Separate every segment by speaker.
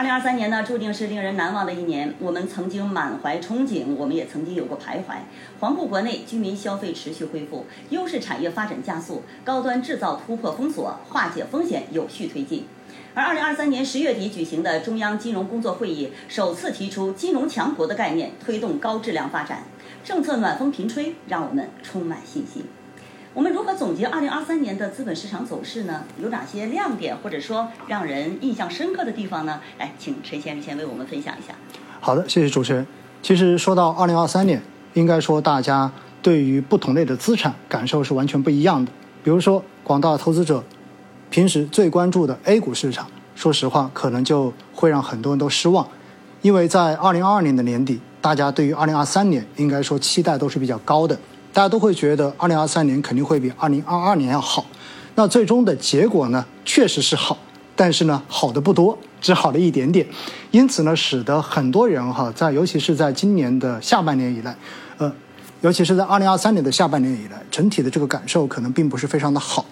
Speaker 1: 二零二三年呢，注定是令人难忘的一年。我们曾经满怀憧憬，我们也曾经有过徘徊。环顾国内，居民消费持续恢复，优势产业发展加速，高端制造突破封锁，化解风险有序推进。而二零二三年十月底举行的中央金融工作会议，首次提出“金融强国”的概念，推动高质量发展，政策暖风频吹，让我们充满信心。我们如何总结二零二三年的资本市场走势呢？有哪些亮点，或者说让人印象深刻的地方呢？来，请陈先生先为我们分享一下。
Speaker 2: 好的，谢谢主持人。其实说到二零二三年，应该说大家对于不同类的资产感受是完全不一样的。比如说，广大投资者平时最关注的 A 股市场，说实话，可能就会让很多人都失望，因为在二零二二年的年底，大家对于二零二三年应该说期待都是比较高的。大家都会觉得，二零二三年肯定会比二零二二年要好。那最终的结果呢，确实是好，但是呢，好的不多，只好了一点点。因此呢，使得很多人哈，在尤其是在今年的下半年以来，呃，尤其是在二零二三年的下半年以来，整体的这个感受可能并不是非常的好。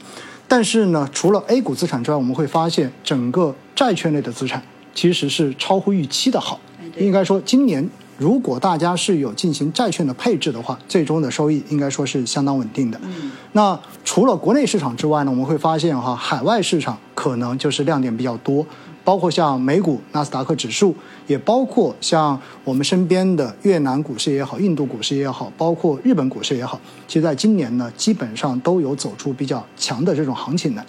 Speaker 2: 但是呢，除了 A 股资产之外，我们会发现，整个债券类的资产其实是超乎预期的好。应该说，今年。如果大家是有进行债券的配置的话，最终的收益应该说是相当稳定的。
Speaker 1: 嗯，
Speaker 2: 那除了国内市场之外呢，我们会发现哈，海外市场可能就是亮点比较多，包括像美股、纳斯达克指数，也包括像我们身边的越南股市也好、印度股市也好，包括日本股市也好，其实在今年呢，基本上都有走出比较强的这种行情来。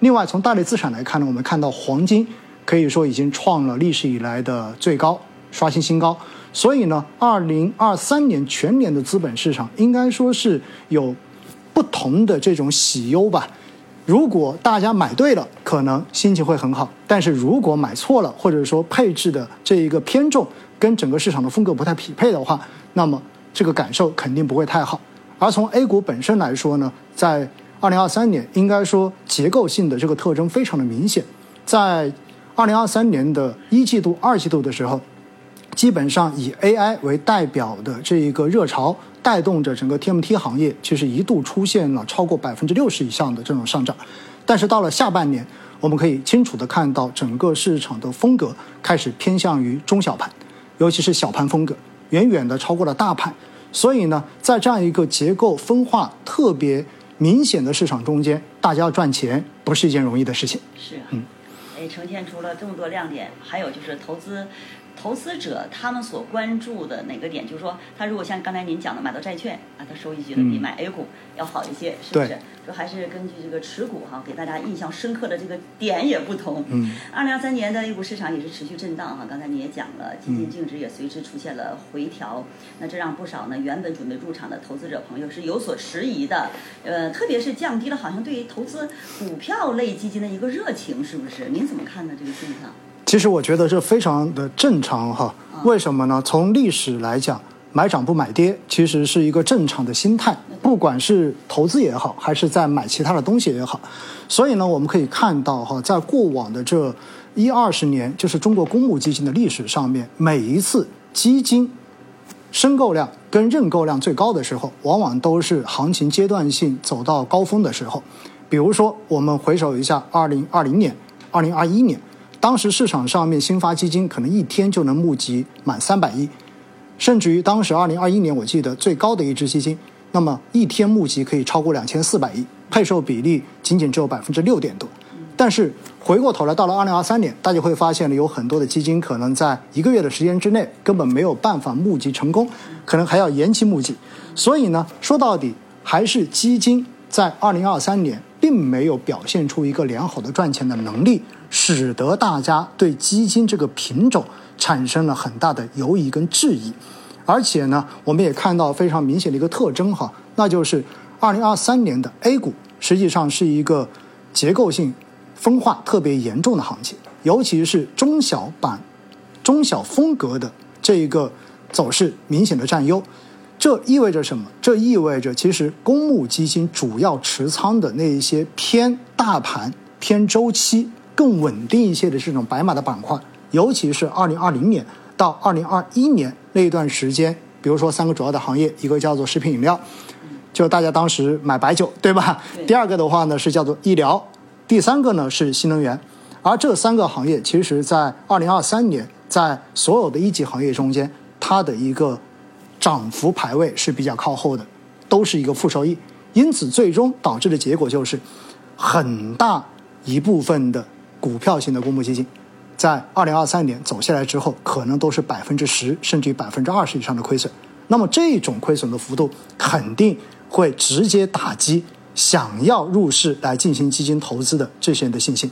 Speaker 2: 另外，从大类资产来看呢，我们看到黄金可以说已经创了历史以来的最高，刷新新高。所以呢，二零二三年全年的资本市场应该说是有不同的这种喜忧吧。如果大家买对了，可能心情会很好；但是如果买错了，或者说配置的这一个偏重跟整个市场的风格不太匹配的话，那么这个感受肯定不会太好。而从 A 股本身来说呢，在二零二三年应该说结构性的这个特征非常的明显，在二零二三年的一季度、二季度的时候。基本上以 AI 为代表的这一个热潮，带动着整个 TMT 行业，其实一度出现了超过百分之六十以上的这种上涨。但是到了下半年，我们可以清楚的看到，整个市场的风格开始偏向于中小盘，尤其是小盘风格，远远的超过了大盘。所以呢，在这样一个结构分化特别明显的市场中间，大家要赚钱不是一件容易的事情。
Speaker 1: 是，嗯，哎，呈现出了这么多亮点，还有就是投资。投资者他们所关注的哪个点，就是说，他如果像刚才您讲的买到债券啊，他收益觉得比买 A 股要好一些，是不是？就还是根据这个持股哈，给大家印象深刻的这个点也不同。
Speaker 2: 嗯。
Speaker 1: 二零二三年的 A 股市场也是持续震荡哈，刚才你也讲了，基金净值也随之出现了回调，那这让不少呢原本准备入场的投资者朋友是有所迟疑的，呃，特别是降低了好像对于投资股票类基金的一个热情，是不是？您怎么看呢？这个现象？
Speaker 2: 其实我觉得这非常的正常哈，为什么呢？从历史来讲，买涨不买跌，其实是一个正常的心态，不管是投资也好，还是在买其他的东西也好。所以呢，我们可以看到哈，在过往的这一二十年，就是中国公募基金的历史上面，每一次基金申购量跟认购量最高的时候，往往都是行情阶段性走到高峰的时候。比如说，我们回首一下二零二零年、二零二一年。当时市场上面新发基金可能一天就能募集满三百亿，甚至于当时二零二一年我记得最高的一支基金，那么一天募集可以超过两千四百亿，配售比例仅仅只有百分之六点多。但是回过头来到了二零二三年，大家会发现呢有很多的基金可能在一个月的时间之内根本没有办法募集成功，可能还要延期募集。所以呢，说到底还是基金在二零二三年并没有表现出一个良好的赚钱的能力。使得大家对基金这个品种产生了很大的犹疑跟质疑，而且呢，我们也看到非常明显的一个特征哈，那就是二零二三年的 A 股实际上是一个结构性分化特别严重的行情，尤其是中小板、中小风格的这一个走势明显的占优。这意味着什么？这意味着其实公募基金主要持仓的那一些偏大盘、偏周期。更稳定一些的这种白马的板块，尤其是二零二零年到二零二一年那一段时间，比如说三个主要的行业，一个叫做食品饮料，就大家当时买白酒，对吧？第二个的话呢是叫做医疗，第三个呢是新能源。而这三个行业其实，在二零二三年，在所有的一级行业中间，它的一个涨幅排位是比较靠后的，都是一个负收益。因此，最终导致的结果就是，很大一部分的股票型的公募基金，在二零二三年走下来之后，可能都是百分之十甚至于百分之二十以上的亏损。那么，这种亏损的幅度肯定会直接打击想要入市来进行基金投资的这些人的信心。